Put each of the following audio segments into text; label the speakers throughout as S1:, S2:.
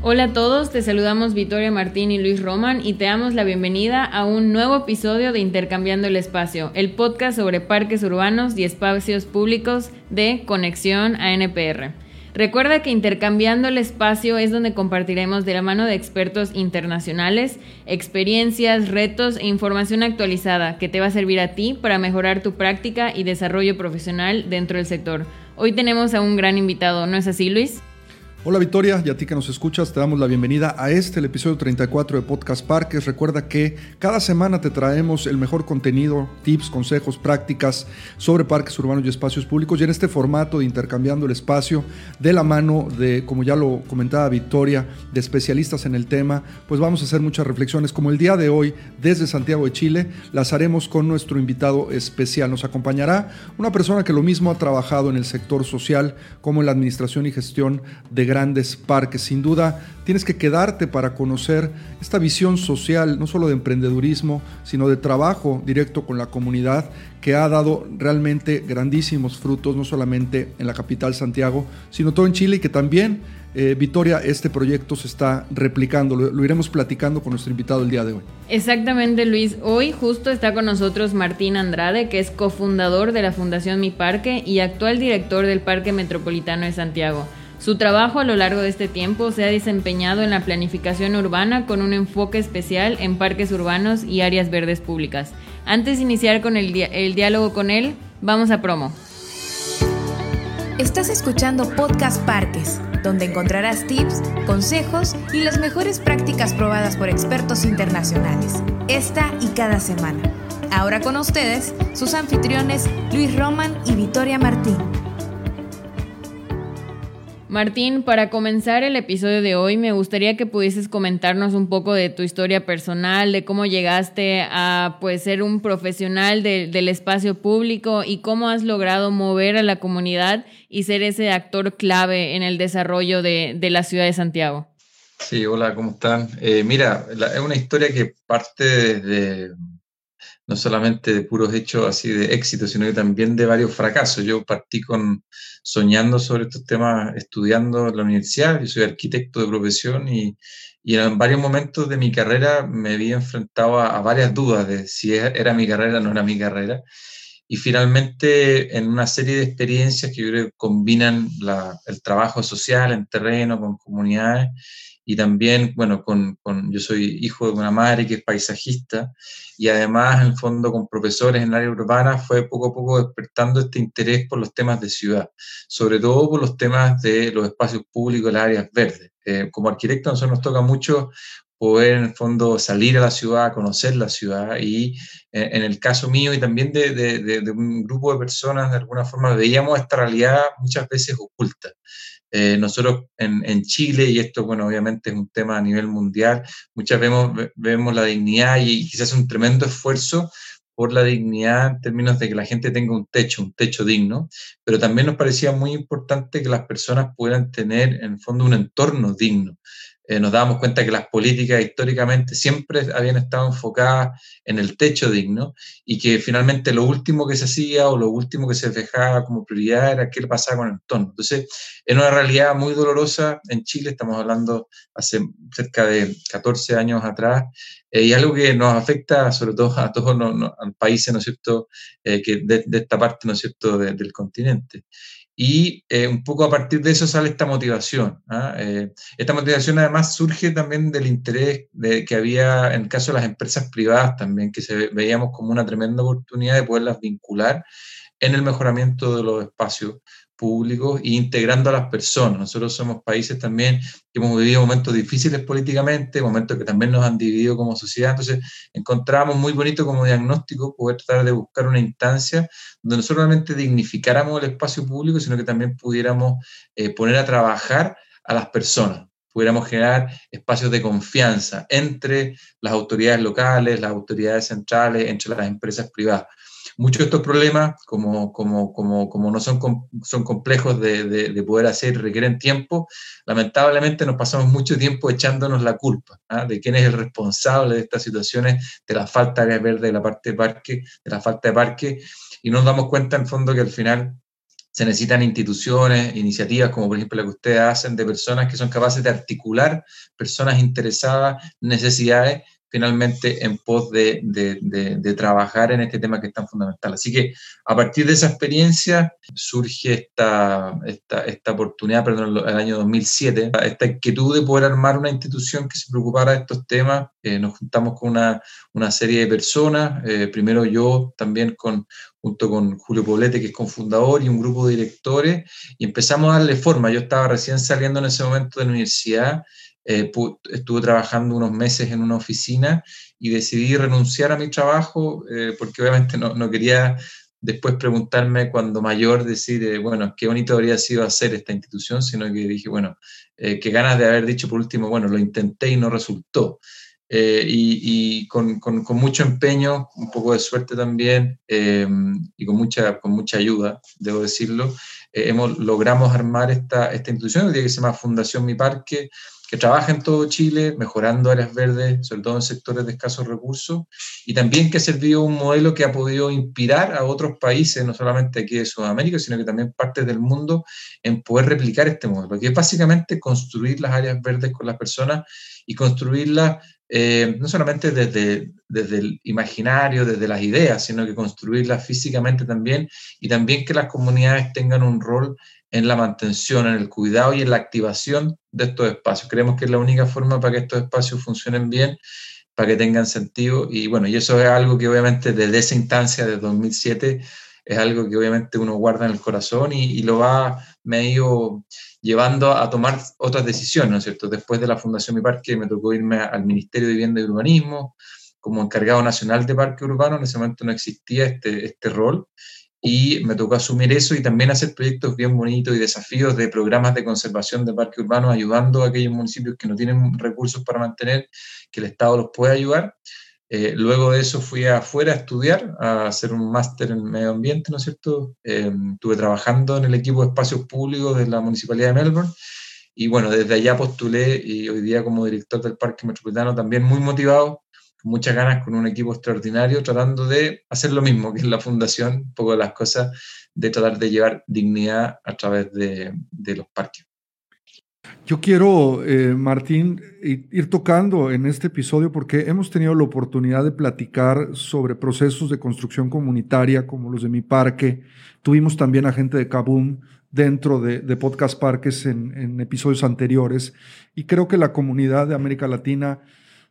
S1: Hola a todos, te saludamos Victoria Martín y Luis Roman y te damos la bienvenida a un nuevo episodio de Intercambiando el Espacio, el podcast sobre parques urbanos y espacios públicos de Conexión a NPR. Recuerda que Intercambiando el Espacio es donde compartiremos de la mano de expertos internacionales experiencias, retos e información actualizada que te va a servir a ti para mejorar tu práctica y desarrollo profesional dentro del sector. Hoy tenemos a un gran invitado, ¿no es así Luis?
S2: Hola Victoria, y a ti que nos escuchas, te damos la bienvenida a este, el episodio 34 de Podcast Parques. Recuerda que cada semana te traemos el mejor contenido, tips, consejos, prácticas sobre parques urbanos y espacios públicos. Y en este formato de intercambiando el espacio de la mano de, como ya lo comentaba Victoria, de especialistas en el tema, pues vamos a hacer muchas reflexiones. Como el día de hoy, desde Santiago de Chile, las haremos con nuestro invitado especial. Nos acompañará una persona que lo mismo ha trabajado en el sector social como en la administración y gestión de grandes parques. Sin duda, tienes que quedarte para conocer esta visión social, no solo de emprendedurismo, sino de trabajo directo con la comunidad, que ha dado realmente grandísimos frutos, no solamente en la capital Santiago, sino todo en Chile y que también, eh, Victoria, este proyecto se está replicando. Lo, lo iremos platicando con nuestro invitado el día de hoy.
S1: Exactamente, Luis. Hoy justo está con nosotros Martín Andrade, que es cofundador de la Fundación Mi Parque y actual director del Parque Metropolitano de Santiago. Su trabajo a lo largo de este tiempo se ha desempeñado en la planificación urbana con un enfoque especial en parques urbanos y áreas verdes públicas. Antes de iniciar con el, diálogo con él, vamos a promo.
S3: Estás escuchando Podcast Parques, donde encontrarás tips, consejos y las mejores prácticas probadas por expertos internacionales, esta y cada semana. Ahora con ustedes, sus anfitriones Luis Roman y Victoria Martín.
S1: Martín, para comenzar el episodio de hoy, me gustaría que pudieses comentarnos un poco de tu historia personal, de cómo llegaste a pues, ser un profesional de, del espacio público y cómo has logrado mover a la comunidad y ser ese actor clave en el desarrollo de, de la ciudad de Santiago.
S4: Sí, hola, ¿cómo están? Eh, mira, la, es una historia que parte desde no solamente de puros hechos así de éxito, sino que también de varios fracasos. Yo partí con soñando sobre estos temas estudiando en la universidad, yo soy arquitecto de profesión y, y en varios momentos de mi carrera me vi enfrentado a, a, varias dudas de si era mi carrera o no era mi carrera. Y finalmente, en una serie de experiencias que yo creo que combinan la, el trabajo social en terreno, con comunidades, y también, bueno, con, con, yo soy hijo de una madre que es paisajista y además, en el fondo, con profesores en el área urbana, fue poco a poco despertando este interés por los temas de ciudad, sobre todo por los temas de los espacios públicos, las áreas verdes. Eh, como arquitecto, a nosotros nos toca mucho poder en el fondo salir a la ciudad, conocer la ciudad y eh, en el caso mío y también de, de, de, de, un grupo de personas, de alguna forma veíamos esta realidad muchas veces oculta. Eh, nosotros en, Chile, y esto, bueno, obviamente es un tema a nivel mundial, muchas vemos, vemos la dignidad y quizás un tremendo esfuerzo por la dignidad en términos de que la gente tenga un techo, un techo digno, pero también nos parecía muy importante que las personas puedan tener en el fondo un entorno digno eh, nos dábamos cuenta que las políticas históricamente siempre habían estado enfocadas en el techo digno y que finalmente lo último que se hacía o lo último que se dejaba como prioridad era qué pasaba con el entorno. Entonces, es una realidad muy dolorosa en Chile, estamos hablando hace cerca de 14 años atrás, eh, y algo que nos afecta sobre todo a todos los países, ¿no es cierto?, eh, que de, de, esta parte, ¿no es cierto?, de, del continente. Y eh, un poco a partir de eso sale esta motivación. ¿ah? Eh, esta motivación además surge también del interés de, que había en el caso de las empresas privadas también, que se veíamos como una tremenda oportunidad de poderlas vincular en el mejoramiento de los espacios públicos e integrando a las personas. Nosotros somos países también que hemos vivido momentos difíciles políticamente, momentos que también nos han dividido como sociedad. Entonces, encontramos muy bonito como diagnóstico poder tratar de buscar una instancia donde no solamente dignificáramos el espacio público, sino que también pudiéramos eh, poner a trabajar a las personas pudiéramos generar espacios de confianza entre las autoridades locales, las autoridades centrales, entre las empresas privadas muchos de estos problemas, como, como, como, como no son, son complejos de, de, de, poder hacer, requieren tiempo, lamentablemente nos pasamos mucho tiempo echándonos la culpa ¿ah? de quién es el responsable de estas situaciones, de la falta de verde, de la parte de parque, de la falta de parque, y nos damos cuenta en fondo que al final se necesitan instituciones, iniciativas como por ejemplo la que ustedes hacen de personas que son capaces de articular personas interesadas, necesidades finalmente en pos de, de, trabajar en este tema que es tan fundamental. Así que a partir de esa experiencia surge esta, esta, esta oportunidad, perdón, el año 2007, esta inquietud de poder armar una institución que se preocupara de estos temas. Eh, nos juntamos con una, una serie de personas, eh, primero yo también con, junto con Julio Poblete, que es cofundador, y un grupo de directores, y empezamos a darle forma. Yo estaba recién saliendo en ese momento de la universidad eh, estuve trabajando unos meses en una oficina y decidí renunciar a mi trabajo eh, porque obviamente no, no, quería después preguntarme cuando mayor decir, eh, bueno, qué bonito habría sido hacer esta institución, sino que dije, bueno, qué ganas de haber dicho por último, bueno, lo intenté y no resultó. y, y con, con, con, mucho empeño, un poco de suerte también y con mucha, con mucha ayuda, debo decirlo, hemos, logramos armar esta, esta institución que se llama Fundación Mi Parque, que trabaja en todo Chile, mejorando áreas verdes, sobre todo en sectores de escasos recursos, y también que ha servido un modelo que ha podido inspirar a otros países, no solamente aquí de Sudamérica, sino que también partes del mundo, en poder replicar este modelo, que es básicamente construir las áreas verdes con las personas y construirlas eh, no solamente desde, desde el imaginario, desde las ideas, sino que construirlas físicamente también, y también que las comunidades tengan un rol en la mantención, en el cuidado y en la activación de estos espacios. Creemos que es la única forma para que estos espacios funcionen bien, para que tengan sentido. Y bueno, y eso es algo que obviamente desde esa instancia de 2007 es algo que obviamente uno guarda en el corazón y, lo va medio llevando a tomar otras decisiones, ¿no es cierto? Después de la Fundación Mi Parque me tocó irme al Ministerio de Vivienda y Urbanismo como encargado nacional de parque urbano, en ese momento no existía este, este rol y me tocó asumir eso y también hacer proyectos bien bonitos y desafíos de programas de conservación de parques urbanos, ayudando a aquellos municipios que no tienen recursos para mantener, que el Estado los pueda ayudar. Eh, luego de eso fui afuera a estudiar, a hacer un máster en medio ambiente, ¿no es cierto? Eh, estuve trabajando en el equipo de espacios públicos de la Municipalidad de Melbourne y bueno, desde allá postulé y hoy día como director del Parque Metropolitano también muy motivado muchas ganas, con un equipo extraordinario, tratando de hacer lo mismo que es la fundación, un poco de las cosas, de tratar de llevar dignidad a través de, los parques.
S2: Yo quiero, eh, Martín, ir tocando en este episodio porque hemos tenido la oportunidad de platicar sobre procesos de construcción comunitaria como los de mi parque. Tuvimos también a gente de Kaboom dentro de, Podcast Parques en, en, episodios anteriores y creo que la comunidad de América Latina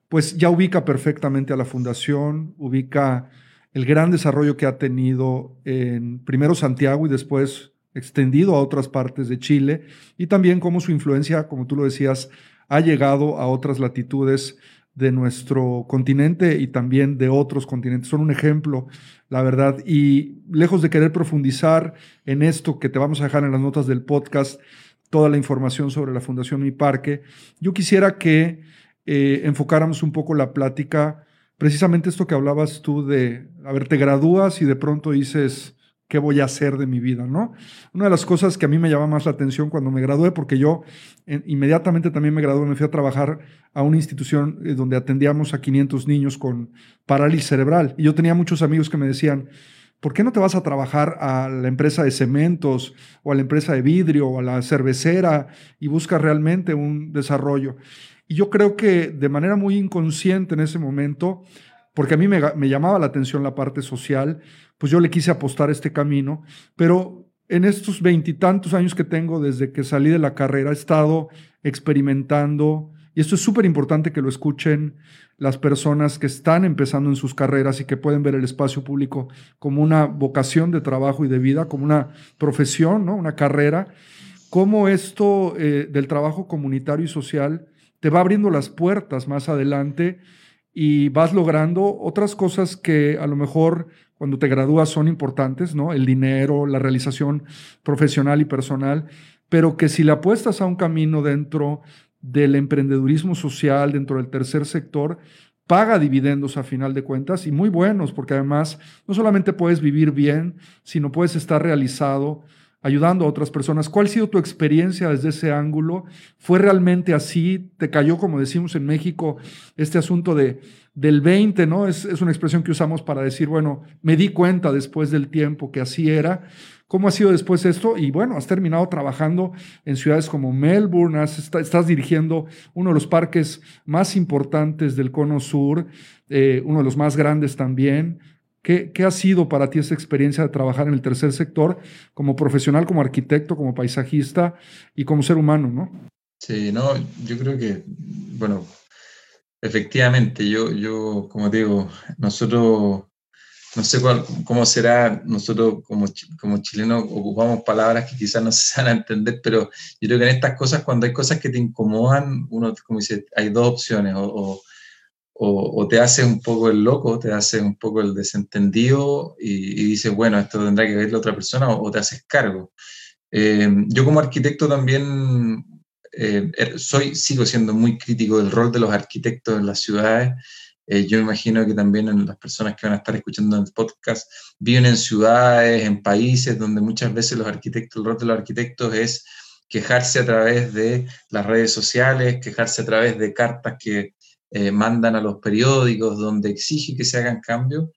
S2: pues ya ubica perfectamente a la fundación, ubica el gran desarrollo que ha tenido en primero Santiago y después extendido a otras partes de Chile, y también cómo su influencia, como tú lo decías, ha llegado a otras latitudes de nuestro continente y también de otros continentes. Son un ejemplo, la verdad. Y lejos de querer profundizar en esto que te vamos a dejar en las notas del podcast, toda la información sobre la Fundación Mi Parque, yo quisiera que eh, enfocáramos un poco la plática, precisamente esto que hablabas tú de, a ver, te gradúas y de pronto dices, ¿qué voy a hacer de mi vida? ¿no? Una de las cosas que a mí me llama más la atención cuando me gradué, porque yo inmediatamente también me gradué, me fui a trabajar a una institución eh, donde atendíamos a 500 niños con parálisis cerebral. Y yo tenía muchos amigos que me decían, ¿por qué no te vas a trabajar a la empresa de cementos o a la empresa de vidrio o a la cervecera y buscas realmente un desarrollo? Y yo creo que de manera muy inconsciente en ese momento, porque a mí me, llamaba la atención la parte social, pues yo le quise apostar este camino, pero en estos veintitantos años que tengo desde que salí de la carrera he estado experimentando, y esto es súper importante que lo escuchen las personas que están empezando en sus carreras y que pueden ver el espacio público como una vocación de trabajo y de vida, como una profesión, ¿no? una carrera, cómo esto eh, del trabajo comunitario y social te va abriendo las puertas más adelante y vas logrando otras cosas que a lo mejor cuando te gradúas son importantes, ¿no? El dinero, la realización profesional y personal, pero que si le apuestas a un camino dentro del emprendedurismo social, dentro del tercer sector, paga dividendos a final de cuentas y muy buenos, porque además no solamente puedes vivir bien, sino puedes estar realizado ayudando a otras personas. ¿Cuál ha sido tu experiencia desde ese ángulo? ¿Fue realmente así? ¿Te cayó, como decimos en México, este asunto de, del 20, ¿no? Es, es una expresión que usamos para decir, bueno, me di cuenta después del tiempo que así era. ¿Cómo ha sido después esto? Y bueno, has terminado trabajando en ciudades como Melbourne, estás dirigiendo uno de los parques más importantes del Cono Sur, eh, uno de los más grandes también. ¿Qué, ¿Qué, ha sido para ti esa experiencia de trabajar en el tercer sector como profesional, como arquitecto, como paisajista y como ser humano, no?
S4: Sí, no, yo creo que, bueno, efectivamente, yo, yo como digo, nosotros no sé cuál, cómo será, nosotros como, como chilenos ocupamos palabras que quizás no se van a entender, pero yo creo que en estas cosas, cuando hay cosas que te incomodan, uno, como dice, hay dos opciones, o, o, o te haces un poco el loco, te haces un poco el desentendido y, y dices, bueno, esto tendrá que ver la otra persona, o, te haces cargo. Eh, yo como arquitecto también eh, er, soy, sigo siendo muy crítico del rol de los arquitectos en las ciudades eh, yo imagino que también las personas que van a estar escuchando el podcast viven en ciudades, en países donde muchas veces los arquitectos, el rol de los arquitectos es quejarse a través de las redes sociales, quejarse a través de cartas que eh, mandan a los periódicos donde exige que se hagan cambios.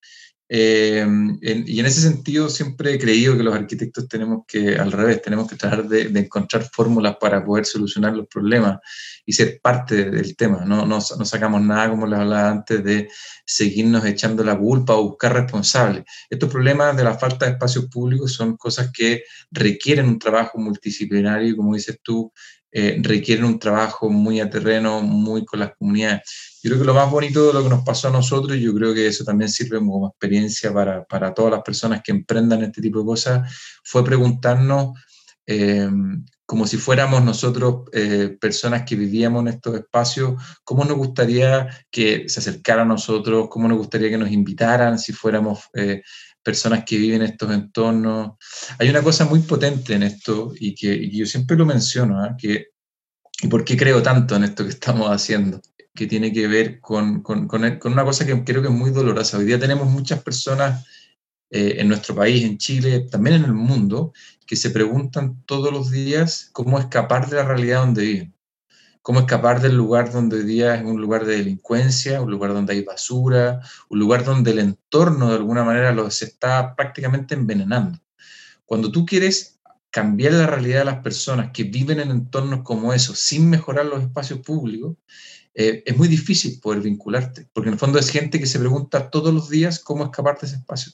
S4: Eh, y en ese sentido siempre he creído que los arquitectos tenemos que, al revés, tenemos que tratar de, encontrar fórmulas para poder solucionar los problemas y ser parte del tema. No, no, no, sacamos nada, como les hablaba antes, de seguirnos echando la culpa o buscar responsables. Estos problemas de la falta de espacios públicos son cosas que requieren un trabajo multidisciplinario, como dices tú, eh, requieren un trabajo muy a terreno, muy con las comunidades. Yo creo que lo más bonito de lo que nos pasó a nosotros, yo creo que eso también sirve como experiencia para, para todas las personas que emprendan este tipo de cosas, fue preguntarnos, eh, como si fuéramos nosotros eh, personas que vivíamos en estos espacios, cómo nos gustaría que se acercaran a nosotros, cómo nos gustaría que nos invitaran si fuéramos eh, personas que viven en estos entornos. Hay una cosa muy potente en esto y que, yo siempre lo menciono, que, y por qué creo tanto en esto que estamos haciendo que tiene que ver con, con, con, una cosa que creo que es muy dolorosa. Hoy día tenemos muchas personas eh, en nuestro país, en Chile, también en el mundo, que se preguntan todos los días cómo escapar de la realidad donde viven. Cómo escapar del lugar donde hoy día es un lugar de delincuencia, un lugar donde hay basura, un lugar donde el entorno de alguna manera los está prácticamente envenenando. Cuando tú quieres cambiar la realidad de las personas que viven en entornos como esos sin mejorar los espacios públicos, eh, es muy difícil poder vincularte, porque en el fondo es gente que se pregunta todos los días cómo escapar de ese espacio.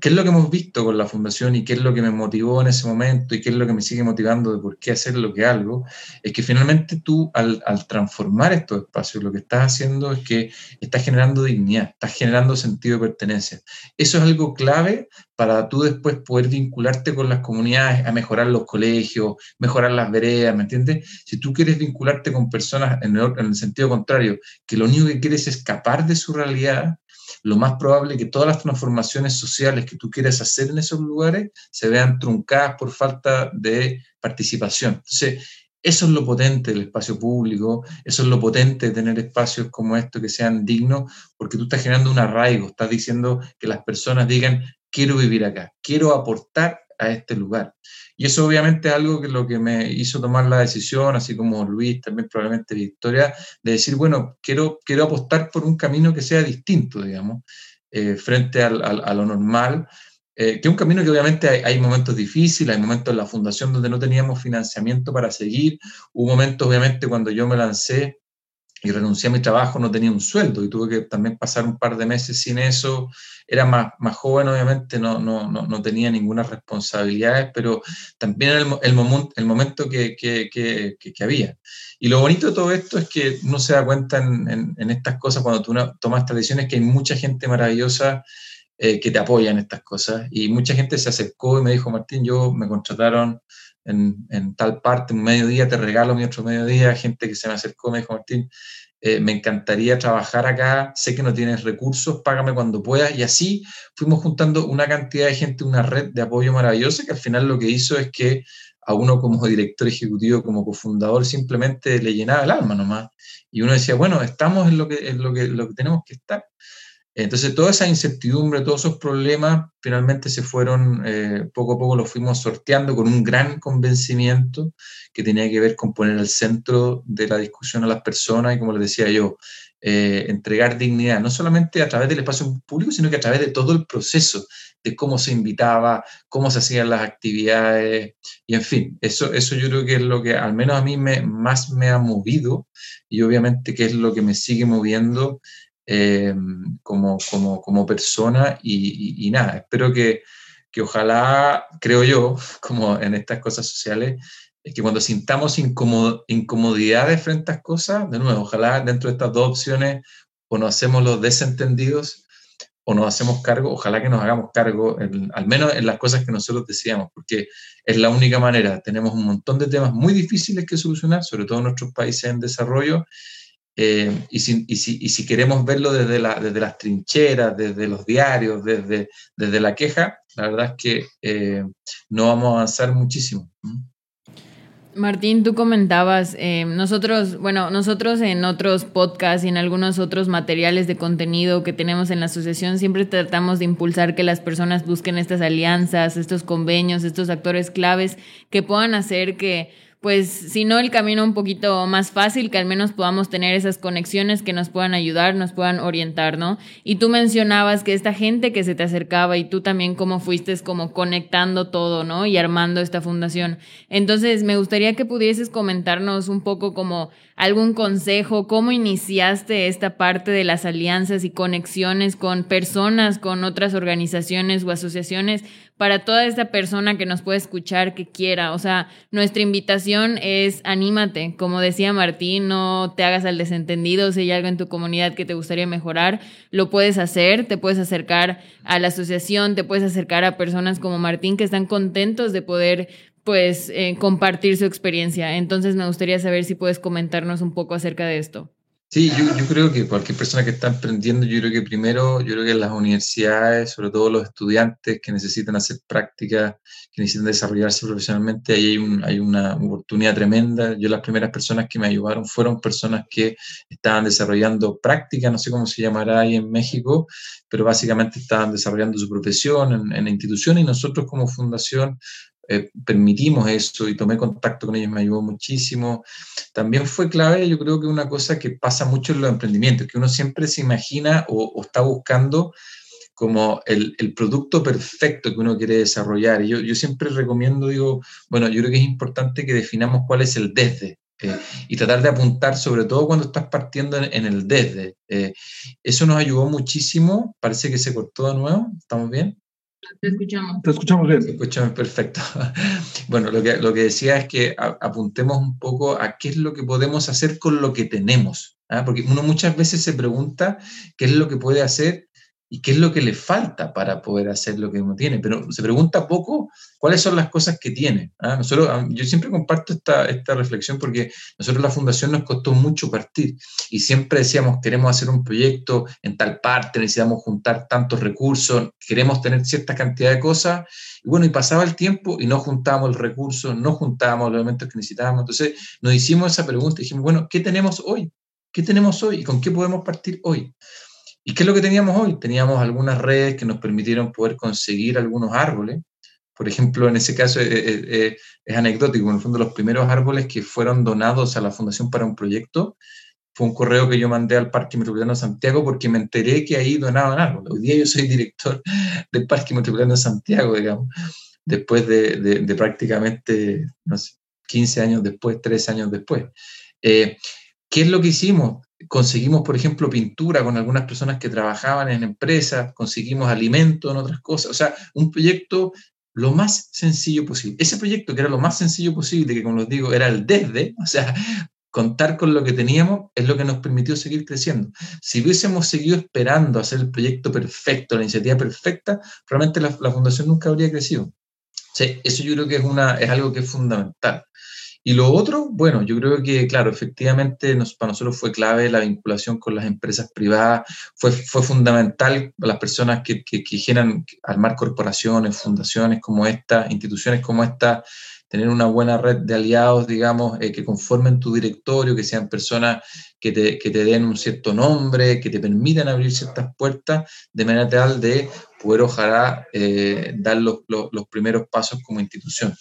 S4: ¿Qué es lo que hemos visto con la fundación y qué es lo que me motivó en ese momento y qué es lo que me sigue motivando de por qué hacer lo que hago? Es que finalmente tú al, al, transformar estos espacios lo que estás haciendo es que estás generando dignidad, estás generando sentido de pertenencia. Eso es algo clave para tú después poder vincularte con las comunidades, a mejorar los colegios, mejorar las veredas, ¿me entiendes? Si tú quieres vincularte con personas en el, en el sentido contrario, que lo único que quieres es escapar de su realidad, lo más probable es que todas las transformaciones sociales que tú quieras hacer en esos lugares se vean truncadas por falta de participación. Entonces, eso es lo potente del espacio público, eso es lo potente de tener espacios como estos que sean dignos, porque tú estás generando un arraigo, estás diciendo que las personas digan, quiero vivir acá, quiero aportar a este lugar. Y eso obviamente es algo que lo que me hizo tomar la decisión, así como Luis, también probablemente Victoria, de decir, bueno, quiero, quiero apostar por un camino que sea distinto, digamos, eh, frente a lo normal, eh, que es un camino que obviamente hay, hay, momentos difíciles, hay momentos en la fundación donde no teníamos financiamiento para seguir, hubo momentos obviamente cuando yo me lancé y renuncié a mi trabajo, no tenía un sueldo y tuve que también pasar un par de meses sin eso. Era más, más joven, obviamente, no, no, no, no tenía ninguna responsabilidad, pero también el, el, el momento que, que, que, había. Y lo bonito de todo esto es que uno se da cuenta en, en, en estas cosas cuando tú tomas estas decisiones que hay mucha gente maravillosa eh, que te apoya en estas cosas. Y mucha gente se acercó y me dijo, Martín, yo me contrataron en, tal parte, un mediodía, te regalo mi otro mediodía, gente que se me acercó, me dijo, Martín, eh, me encantaría trabajar acá, sé que no tienes recursos, págame cuando puedas. Y así fuimos juntando una cantidad de gente, una red de apoyo maravillosa, que al final lo que hizo es que a uno como director ejecutivo, como cofundador, simplemente le llenaba el alma nomás. Y uno decía, bueno, estamos en lo que, en lo que, lo que tenemos que estar. Entonces, toda esa incertidumbre, todos esos problemas, finalmente se fueron, eh, poco a poco los fuimos sorteando con un gran convencimiento que tenía que ver con poner al centro de la discusión a las personas y, como les decía yo, eh, entregar dignidad, no solamente a través del espacio público, sino que a través de todo el proceso, de cómo se invitaba, cómo se hacían las actividades, y en fin, eso, eso yo creo que es lo que al menos a mí me, más me ha movido y obviamente que es lo que me sigue moviendo eh, como, como, como, persona y, nada, espero que, que, ojalá, creo yo, como en estas cosas sociales, es que cuando sintamos incomodidades frente a estas cosas, de nuevo, ojalá dentro de estas dos opciones o nos hacemos los desentendidos o nos hacemos cargo, ojalá que nos hagamos cargo, al menos en las cosas que nosotros decíamos, porque es la única manera. Tenemos un montón de temas muy difíciles que solucionar, sobre todo en nuestros países en desarrollo, eh, y, si, y, si, y, si, queremos verlo desde, la, desde, las trincheras, desde los diarios, desde, desde la queja, la verdad es que eh, no vamos a avanzar muchísimo.
S1: Martín, tú comentabas, eh, nosotros, bueno, nosotros en otros podcasts y en algunos otros materiales de contenido que tenemos en la asociación siempre tratamos de impulsar que las personas busquen estas alianzas, estos convenios, estos actores claves que puedan hacer que pues si no el camino un poquito más fácil, que al menos podamos tener esas conexiones que nos puedan ayudar, nos puedan orientar, ¿no? Y tú mencionabas que esta gente que se te acercaba y tú también cómo fuiste como conectando todo, ¿no? Y armando esta fundación. Entonces, me gustaría que pudieses comentarnos un poco como algún consejo, cómo iniciaste esta parte de las alianzas y conexiones con personas, con otras organizaciones o asociaciones para toda esta persona que nos puede escuchar, que quiera. O sea, nuestra invitación es anímate. Como decía Martín, no te hagas al desentendido. Si hay algo en tu comunidad que te gustaría mejorar, lo puedes hacer. Te puedes acercar a la asociación, te puedes acercar a personas como Martín que están contentos de poder pues eh, compartir su experiencia. Entonces me gustaría saber si puedes comentarnos un poco acerca de esto.
S4: Sí, yo, creo que cualquier persona que está emprendiendo, yo creo que primero, yo creo que las universidades, sobre todo los estudiantes que necesitan hacer prácticas, que necesitan desarrollarse profesionalmente, ahí hay, un, hay una oportunidad tremenda. Yo las primeras personas que me ayudaron fueron personas que estaban desarrollando prácticas, no sé cómo se llamará ahí en México, pero básicamente estaban desarrollando su profesión en, en la institución y nosotros como fundación eh, permitimos eso y tomé contacto con ellos, me ayudó muchísimo. También fue clave, yo creo que una cosa que pasa mucho en los emprendimientos, que uno siempre se imagina o, está buscando como el, producto perfecto que uno quiere desarrollar. Yo, siempre recomiendo, digo, bueno, yo creo que es importante que definamos cuál es el desde. Eh, y tratar de apuntar, sobre todo cuando estás partiendo en, el desde. Eh, eso nos ayudó muchísimo. Parece que se cortó de nuevo. ¿Estamos bien?
S1: Te escuchamos.
S2: Te escuchamos bien.
S4: Te escuchamos perfecto. Bueno, lo que, lo que decía es que apuntemos un poco a qué es lo que podemos hacer con lo que tenemos. ¿ah? Porque uno muchas veces se pregunta qué es lo que puede hacer y qué es lo que le falta para poder hacer lo que uno tiene. Pero se pregunta poco cuáles son las cosas que tiene. ¿ah? Nosotros, yo siempre comparto esta, esta reflexión porque nosotros la fundación nos costó mucho partir y siempre decíamos queremos hacer un proyecto en tal parte, necesitamos juntar tantos recursos, queremos tener cierta cantidad de cosas. Y bueno, y pasaba el tiempo y no juntábamos el recurso, no juntábamos los elementos que necesitábamos. Entonces nos hicimos esa pregunta y dijimos, bueno, ¿qué tenemos hoy? ¿Qué tenemos hoy y con qué podemos partir hoy? ¿Y qué es lo que teníamos hoy? Teníamos algunas redes que nos permitieron poder conseguir algunos árboles. Por ejemplo, en ese caso eh, eh, eh, es, anecdótico, en el fondo los primeros árboles que fueron donados a la Fundación para un proyecto fue un correo que yo mandé al Parque Metropolitano de Santiago porque me enteré que ahí donaban árboles. Hoy día yo soy director del Parque Metropolitano de Santiago, digamos, después de, prácticamente, no sé, 15 años después, 13 años después. ¿Qué es lo que hicimos? Conseguimos, por ejemplo, pintura con algunas personas que trabajaban en empresas, conseguimos alimento en otras cosas, o sea, un proyecto lo más sencillo posible. Ese proyecto que era lo más sencillo posible, que como les digo, era el desde, o sea, contar con lo que teníamos es lo que nos permitió seguir creciendo. Si hubiésemos seguido esperando hacer el proyecto perfecto, la iniciativa perfecta, realmente la, fundación nunca habría crecido. Eso yo creo que es, una, es algo que es fundamental. Y lo otro, bueno, yo creo que, claro, efectivamente para nosotros fue clave la vinculación con las empresas privadas, fue, fue fundamental las personas que, quieran armar corporaciones, fundaciones como esta, instituciones como esta, tener una buena red de aliados, digamos, eh, que conformen tu directorio, que sean personas que te, den un cierto nombre, que te permitan abrir ciertas puertas, de manera tal de poder, ojalá, eh, dar los primeros pasos como institución.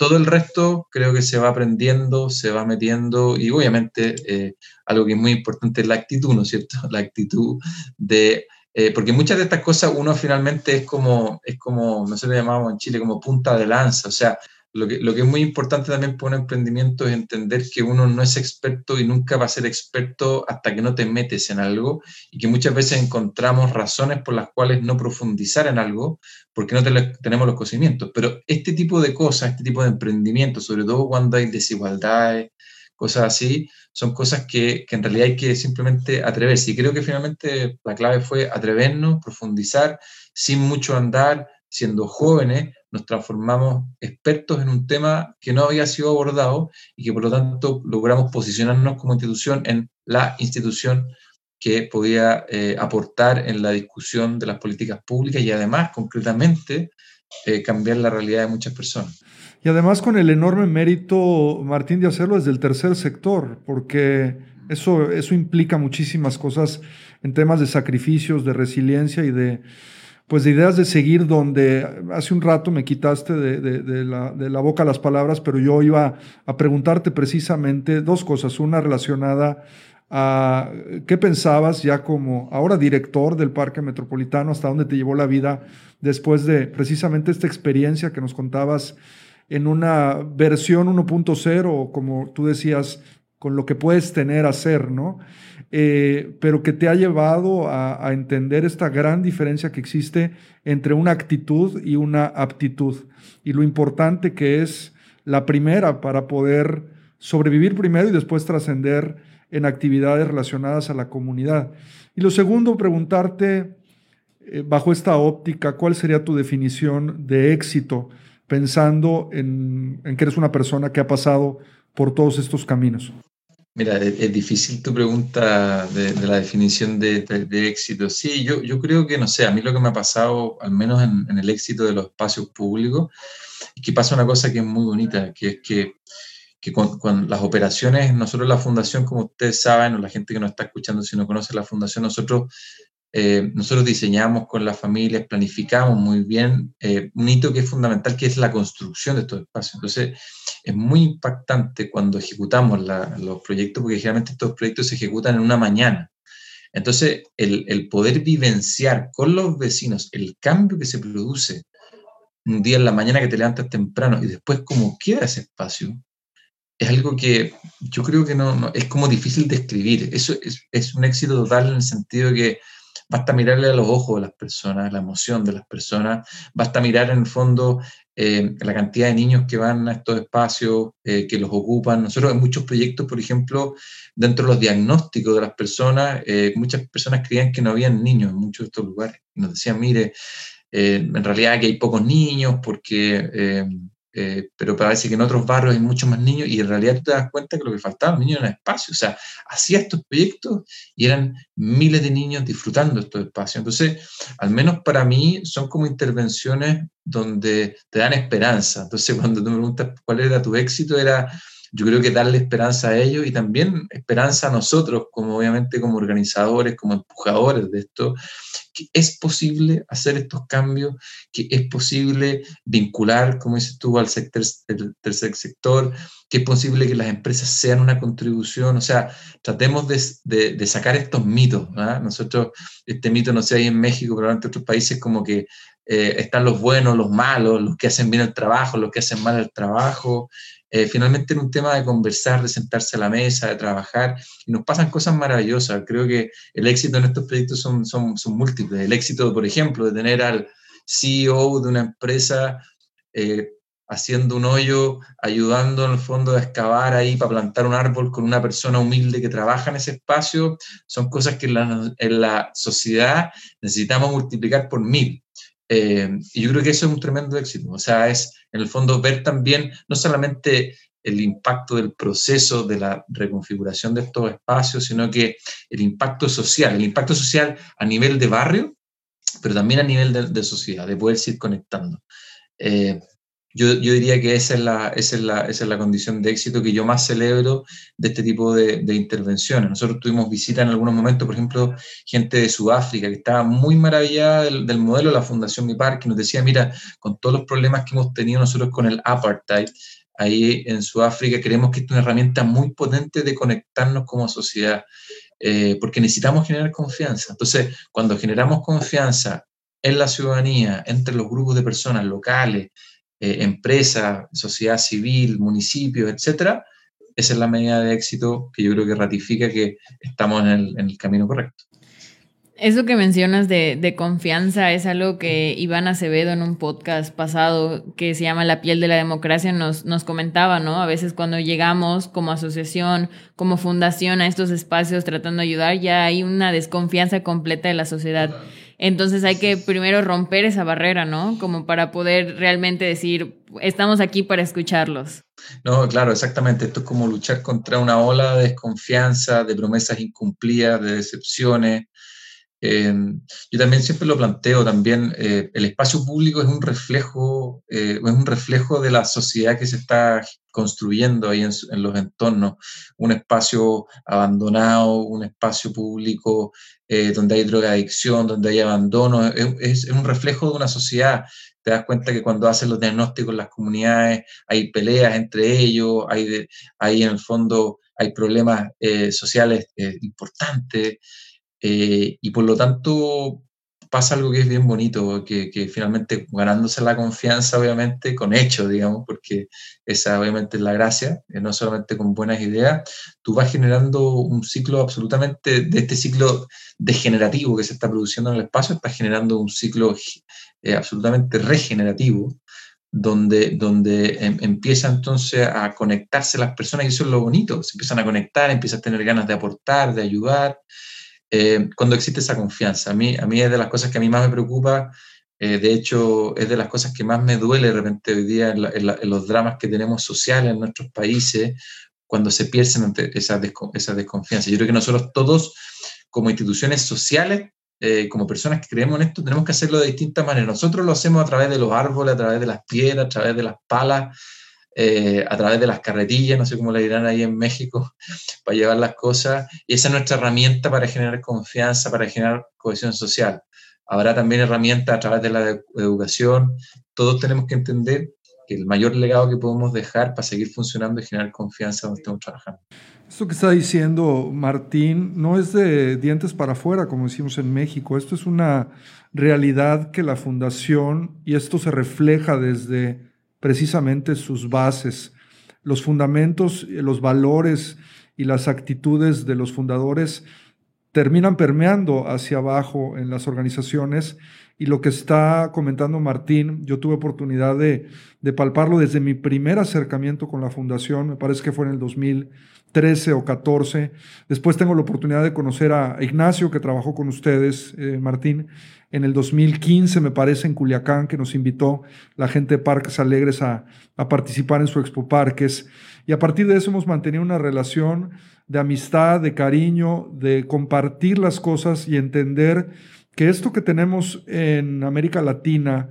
S4: Todo el resto creo que se va aprendiendo, se va metiendo y obviamente eh, algo que es muy importante es la actitud, ¿no es cierto? La actitud de... Eh, porque muchas de estas cosas uno finalmente es como, es como, nosotros le llamamos en Chile como punta de lanza, o sea, lo que, lo que es muy importante también para un emprendimiento es entender que uno no es experto y nunca va a ser experto hasta que no te metes en algo y que muchas veces encontramos razones por las cuales no profundizar en algo porque no tenemos los conocimientos. Pero este tipo de cosas, este tipo de emprendimientos, sobre todo cuando hay desigualdades, cosas así, son cosas que, que en realidad hay que simplemente atreverse. Y creo que finalmente la clave fue atrevernos, profundizar, sin mucho andar, siendo jóvenes, nos transformamos expertos en un tema que no había sido abordado y que por lo tanto logramos posicionarnos como institución en la institución que podía eh, aportar en la discusión de las políticas públicas y además concretamente eh, cambiar la realidad de muchas personas.
S2: Y además con el enorme mérito, Martín, de hacerlo desde el tercer sector, porque eso, eso implica muchísimas cosas en temas de sacrificios, de resiliencia y de, pues de ideas de seguir donde hace un rato me quitaste de, la, boca las palabras, pero yo iba a preguntarte precisamente dos cosas. Una relacionada a qué pensabas ya como ahora director del Parque Metropolitano, hasta dónde te llevó la vida después de precisamente esta experiencia que nos contabas en una versión 1.0, como tú decías, con lo que puedes tener, hacer, ¿no? Eh, pero que te ha llevado a, entender esta gran diferencia que existe entre una actitud y una aptitud. Y lo importante que es la primera para poder sobrevivir primero y después trascender en actividades relacionadas a la comunidad. Y lo segundo, preguntarte, eh, bajo esta óptica, ¿cuál sería tu definición de éxito pensando en que eres una persona que ha pasado por todos estos caminos?
S4: Mira, es, difícil tu pregunta de, la definición de, éxito. Sí, yo, yo creo que, no sé, a mí lo que me ha pasado, al menos en, el éxito de los espacios públicos, es que pasa una cosa que es muy bonita, que es que, que con, las operaciones, nosotros la fundación, como ustedes saben, o la gente que nos está escuchando, si no conoce la fundación, nosotros eh, nosotros diseñamos con las familias, planificamos muy bien eh, un hito que es fundamental, que es la construcción de estos espacios. Entonces, es muy impactante cuando ejecutamos los proyectos, porque generalmente estos proyectos se ejecutan en una mañana. Entonces, el, el, poder vivenciar con los vecinos el cambio que se produce un día en la mañana que te levantas temprano y después cómo queda ese espacio, es algo que yo creo que no, no es como difícil de escribir. Eso es, es, un éxito total en el sentido que basta mirarle a los ojos de las personas, la emoción de las personas, basta mirar en el fondo eh, la cantidad de niños que van a estos espacios, eh, que los ocupan. Nosotros en muchos proyectos, por ejemplo, dentro de los diagnósticos de las personas, eh, muchas personas creían que no habían niños en muchos de estos lugares. Y nos decían, mire, en realidad que hay pocos niños porque eh, pero parece que en otros barrios hay muchos más niños y en realidad tú te das cuenta que lo que faltaba los niños era espacio. O sea, hacía estos proyectos y eran miles de niños disfrutando estos espacios. Entonces, al menos para mí, son como intervenciones donde te dan esperanza. Entonces, cuando tú me preguntas cuál era tu éxito, era yo creo que darle esperanza a ellos y también esperanza a nosotros, como obviamente como organizadores, como empujadores de esto, que es posible hacer estos cambios, que es posible vincular, como dices tú, al sector, el tercer sector, que es posible que las empresas sean una contribución, o sea, tratemos de, de, sacar estos mitos. Nosotros, este mito, no sé, hay en México, pero en otros países como que eh, están los buenos, los malos, los que hacen bien el trabajo, los que hacen mal el trabajo, eh, finalmente en un tema de conversar, de sentarse a la mesa, de trabajar, y nos pasan cosas maravillosas. Creo que el éxito en estos proyectos son, múltiples. El éxito, por ejemplo, de tener al CEO de una empresa eh, haciendo un hoyo, ayudando en el fondo a excavar ahí para plantar un árbol con una persona humilde que trabaja en ese espacio, son cosas que en la, en la sociedad necesitamos multiplicar por mil. Eh, y yo creo que eso es un tremendo éxito. O sea, es en el fondo ver también no solamente el impacto del proceso de la reconfiguración de estos espacios, sino que el impacto social, el impacto social a nivel de barrio, pero también a nivel de, sociedad, de poder ir conectando. Eh, yo, yo, diría que esa es, la, esa, es la, esa es la condición de éxito que yo más celebro de este tipo de, intervenciones. Nosotros tuvimos visita en algunos momentos, por ejemplo, gente de Sudáfrica que estaba muy maravillada del, del modelo de la Fundación Mi Parque, nos decía, mira, con todos los problemas que hemos tenido nosotros con el apartheid, ahí en Sudáfrica creemos que es una herramienta muy potente de conectarnos como sociedad, eh, porque necesitamos generar confianza. Entonces, cuando generamos confianza en la ciudadanía, entre los grupos de personas locales, eh, empresas, sociedad civil, municipios, etcétera, esa es la medida de éxito que yo creo que ratifica que estamos en el, en el camino correcto.
S1: Eso que mencionas de, de, confianza es algo que Iván Acevedo en un podcast pasado que se llama La piel de la democracia nos, nos comentaba, ¿no? A veces cuando llegamos como asociación, como fundación a estos espacios tratando de ayudar, ya hay una desconfianza completa de la sociedad. Entonces hay que primero romper esa barrera, ¿no? Como para poder realmente decir, estamos aquí para escucharlos.
S4: No, claro, exactamente. Esto es como luchar contra una ola de desconfianza, de promesas incumplidas, de decepciones. Eh, yo también siempre lo planteo, también eh, el espacio público es un reflejo, eh, es un reflejo de la sociedad que se está construyendo ahí en, en, los entornos. Un espacio abandonado, un espacio público eh, donde hay drogadicción, donde hay abandono, es, un reflejo de una sociedad. Te das cuenta que cuando hacen los diagnósticos en las comunidades hay peleas entre ellos, hay, de, en el fondo hay problemas eh, sociales eh, importantes y por lo tanto pasa algo que es bien bonito, que, finalmente ganándose la confianza, obviamente, con hechos, digamos, porque esa obviamente es la gracia, eh, no solamente con buenas ideas, tú vas generando un ciclo absolutamente, de este ciclo degenerativo que se está produciendo en el espacio, estás generando un ciclo eh, absolutamente regenerativo, donde, donde em, empieza entonces a conectarse las personas, y eso es lo bonito, se empiezan a conectar, empiezas a tener ganas de aportar, de ayudar, eh, cuando existe esa confianza. A mí, a mí es de las cosas que a mí más me preocupa, eh, de hecho es de las cosas que más me duele de repente hoy día en, la, en, la, en los dramas que tenemos sociales en nuestros países, cuando se pierden esa, desco esa desconfianza. Yo creo que nosotros todos, como instituciones sociales, eh, como personas que creemos en esto, tenemos que hacerlo de distintas maneras. Nosotros lo hacemos a través de los árboles, a través de las piedras, a través de las palas, eh, a través de las carretillas, no sé cómo le dirán ahí en México, para llevar las cosas. Y esa es nuestra herramienta para generar confianza, para generar cohesión social. Habrá también herramientas a través de la educación. Todos tenemos que entender que el mayor legado que podemos dejar para seguir funcionando es generar confianza donde estemos trabajando.
S2: Esto que está diciendo Martín no es de dientes para afuera, como decimos en México. Esto es una realidad que la fundación, y esto se refleja desde precisamente sus bases, los fundamentos, los valores y las actitudes de los fundadores terminan permeando hacia abajo en las organizaciones. Y lo que está comentando Martín, yo tuve oportunidad de, de, palparlo desde mi primer acercamiento con la fundación, me parece que fue en el 2013 o 14. Después tengo la oportunidad de conocer a Ignacio, que trabajó con ustedes, eh, Martín, en el 2015, me parece, en Culiacán, que nos invitó la gente de Parques Alegres a, a participar en su Expo Parques. Y a partir de eso hemos mantenido una relación de amistad, de cariño, de compartir las cosas y entender que esto que tenemos en América Latina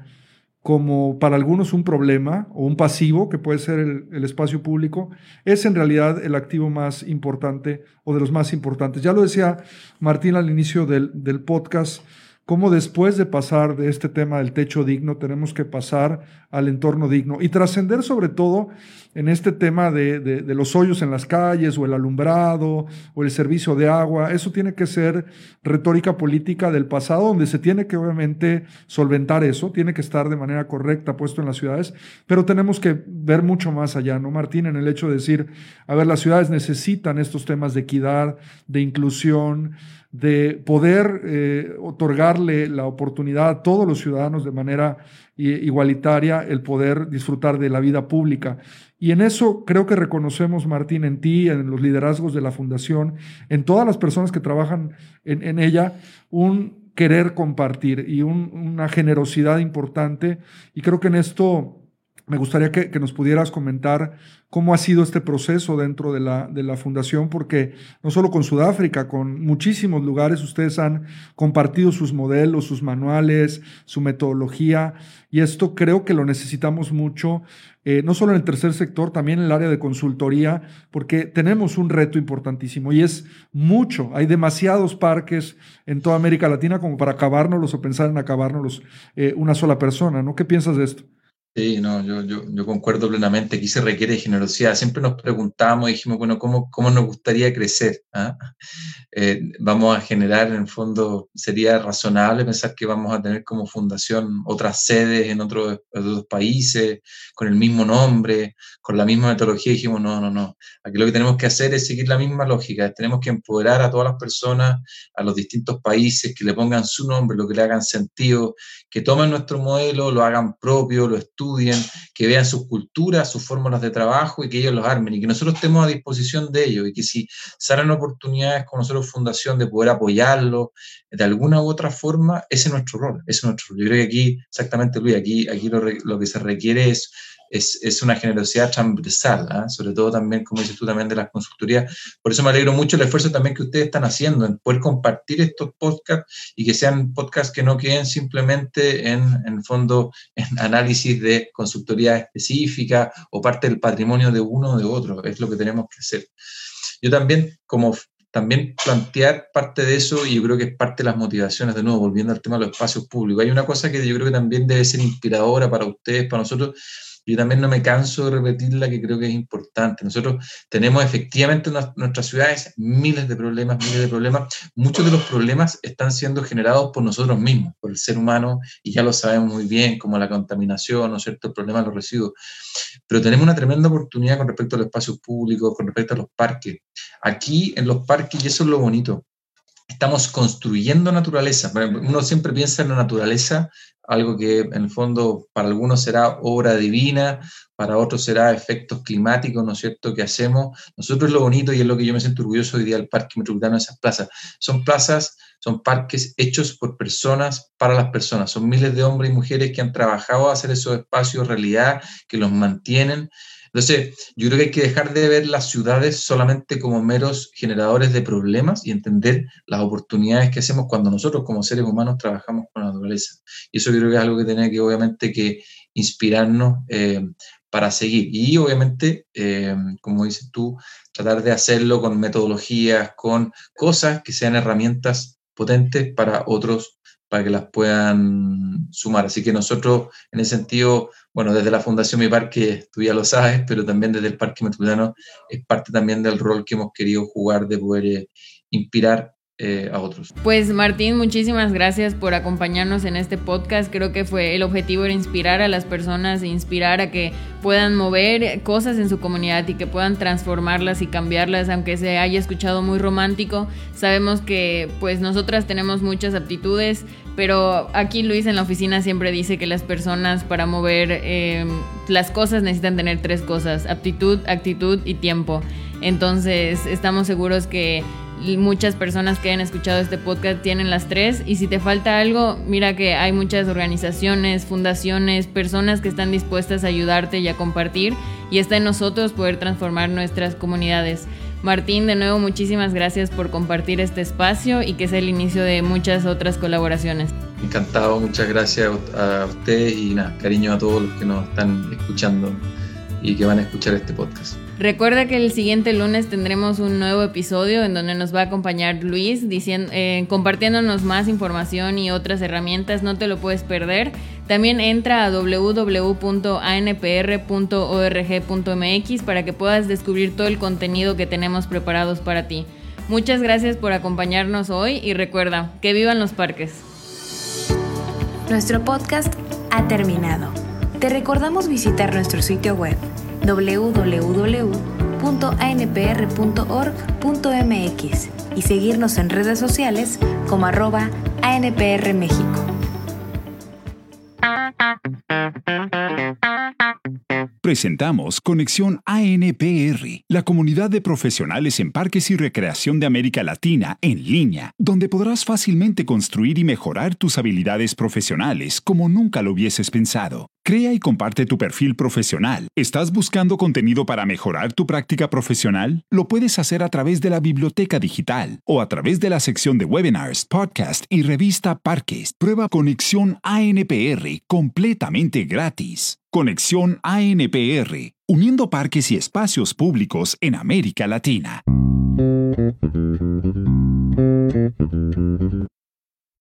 S2: como para algunos un problema o un pasivo, que puede ser el, espacio público, es en realidad el activo más importante o de los más importantes. Ya lo decía Martín al inicio del, del podcast, cómo después de pasar de este tema del techo digno, tenemos que pasar al entorno digno y trascender sobre todo en este tema de, de, de, los hoyos en las calles o el alumbrado o el servicio de agua. Eso tiene que ser retórica política del pasado, donde se tiene que obviamente solventar eso, tiene que estar de manera correcta puesto en las ciudades, pero tenemos que ver mucho más allá, ¿no, Martín? En el hecho de decir, a ver, las ciudades necesitan estos temas de equidad, de inclusión, de poder eh, otorgarle la oportunidad a todos los ciudadanos de manera igualitaria el poder disfrutar de la vida pública. Y en eso creo que reconocemos, Martín, en ti, en los liderazgos de la Fundación, en todas las personas que trabajan en, en ella, un querer compartir y un, una generosidad importante. Y creo que en esto me gustaría que, nos pudieras comentar cómo ha sido este proceso dentro de la, fundación, porque no solo con Sudáfrica, con muchísimos lugares ustedes han compartido sus modelos, sus manuales, su metodología, y esto creo que lo necesitamos mucho, eh, no solo en el tercer sector, también en el área de consultoría, porque tenemos un reto importantísimo y es mucho. Hay demasiados parques en toda América Latina como para acabárnoslos o pensar en acabárnoslos eh, una sola persona, ¿no? ¿Qué piensas de esto?
S4: Sí, no, yo, yo, yo, concuerdo plenamente. Aquí se requiere generosidad. Siempre nos preguntamos dijimos, bueno, ¿cómo, cómo nos gustaría crecer? ¿Ah? Eh, vamos a generar, en el fondo, sería razonable pensar que vamos a tener como fundación otras sedes en otros, otros países, con el mismo nombre, con la misma metodología. dijimos, no, no, no. Aquí lo que tenemos que hacer es seguir la misma lógica. Tenemos que empoderar a todas las personas, a los distintos países, que le pongan su nombre, lo que le hagan sentido, que tomen nuestro modelo, lo hagan propio, lo estudien, que vean sus culturas, sus fórmulas de trabajo y que ellos los armen y que nosotros estemos a disposición de ellos y que si salen oportunidades con nosotros Fundación de poder apoyarlo de alguna u otra forma, ese es nuestro rol, ese es nuestro. Yo creo que aquí, exactamente Luis, aquí, aquí lo que se requiere es es, es una generosidad transversal, ¿ah? sobre todo también, como dices tú, también de las consultorías. Por eso me alegro mucho el esfuerzo también que ustedes están haciendo en poder compartir estos podcasts y que sean podcasts que no queden simplemente en, en fondo en análisis de consultoría específica o parte del patrimonio de uno o de otro. Es lo que tenemos que hacer. Yo también, como también plantear parte de eso y yo creo que es parte de las motivaciones, de nuevo, volviendo al tema de los espacios públicos. Hay una cosa que yo creo que también debe ser inspiradora para ustedes, para nosotros, yo también no me canso de repetirla, que creo que es importante. Nosotros tenemos efectivamente en nuestras ciudades miles de problemas, miles de problemas. Muchos de los problemas están siendo generados por nosotros mismos, por el ser humano, y ya lo sabemos muy bien, como la contaminación, ¿no es cierto?, el problema de los residuos. Pero tenemos una tremenda oportunidad con respecto a los espacios públicos, con respecto a los parques. Aquí en los parques, y eso es lo bonito, estamos construyendo naturaleza. Uno siempre piensa en la naturaleza algo que en el fondo para algunos será obra divina, para otros será efectos climáticos, ¿no es cierto?, que hacemos. Nosotros lo bonito y es lo que yo me siento orgulloso hoy día del Parque Metropolitano esas plazas. Son plazas, son parques hechos por personas, para las personas. Son miles de hombres y mujeres que han trabajado a hacer esos espacios realidad, que los mantienen. Entonces, yo creo que hay que dejar de ver las ciudades solamente como meros generadores de problemas y entender las oportunidades que hacemos cuando nosotros como seres humanos trabajamos con la naturaleza. Y eso yo creo que es algo que tiene que obviamente que inspirarnos eh, para seguir. Y obviamente, eh, como dices tú, tratar de hacerlo con metodologías, con cosas que sean herramientas potentes para otros para que las puedan sumar. Así que nosotros, en ese sentido, bueno, desde la Fundación Mi Parque, tú ya lo sabes, pero también desde el Parque Metropolitano es parte también del rol que hemos querido jugar de poder eh, inspirar eh, a otros.
S1: Pues Martín, muchísimas gracias por acompañarnos en este podcast. Creo que fue el objetivo era inspirar a las personas e inspirar a que puedan mover cosas en su comunidad y que puedan transformarlas y cambiarlas, aunque se haya escuchado muy romántico. Sabemos que pues nosotras tenemos muchas aptitudes, pero aquí Luis en la oficina siempre dice que las personas para mover eh, las cosas necesitan tener tres cosas, aptitud, actitud y tiempo. Entonces estamos seguros que muchas personas que han escuchado este podcast tienen las tres y si te falta algo, mira que hay muchas organizaciones, fundaciones, personas que están dispuestas a ayudarte y a compartir y está en nosotros poder transformar nuestras comunidades. Martín, de nuevo muchísimas gracias por compartir este espacio y que sea el inicio de muchas otras colaboraciones.
S4: Encantado, muchas gracias a ustedes y cariño a todos los que nos están escuchando y que van a escuchar este podcast.
S1: Recuerda que el siguiente lunes tendremos un nuevo episodio en donde nos va a acompañar Luis diciendo, eh, compartiéndonos más información y otras herramientas, no te lo puedes perder. También entra a www.anpr.org.mx para que puedas descubrir todo el contenido que tenemos preparados para ti. Muchas gracias por acompañarnos hoy y recuerda, que vivan los parques.
S3: Nuestro podcast ha terminado. Te recordamos visitar nuestro sitio web www.anpr.org.mx y seguirnos en redes sociales como arroba ANPR México.
S5: presentamos Conexión ANPR, la comunidad de profesionales en parques y recreación de América Latina en línea, donde podrás fácilmente construir y mejorar tus habilidades profesionales como nunca lo hubieses pensado. Crea y comparte tu perfil profesional. ¿Estás buscando contenido para mejorar tu práctica profesional? Lo puedes hacer a través de la biblioteca digital o a través de la sección de webinars, podcast y revista Parques. Prueba Conexión ANPR completamente gratis. Conexión ANPR, uniendo parques y espacios públicos en América Latina.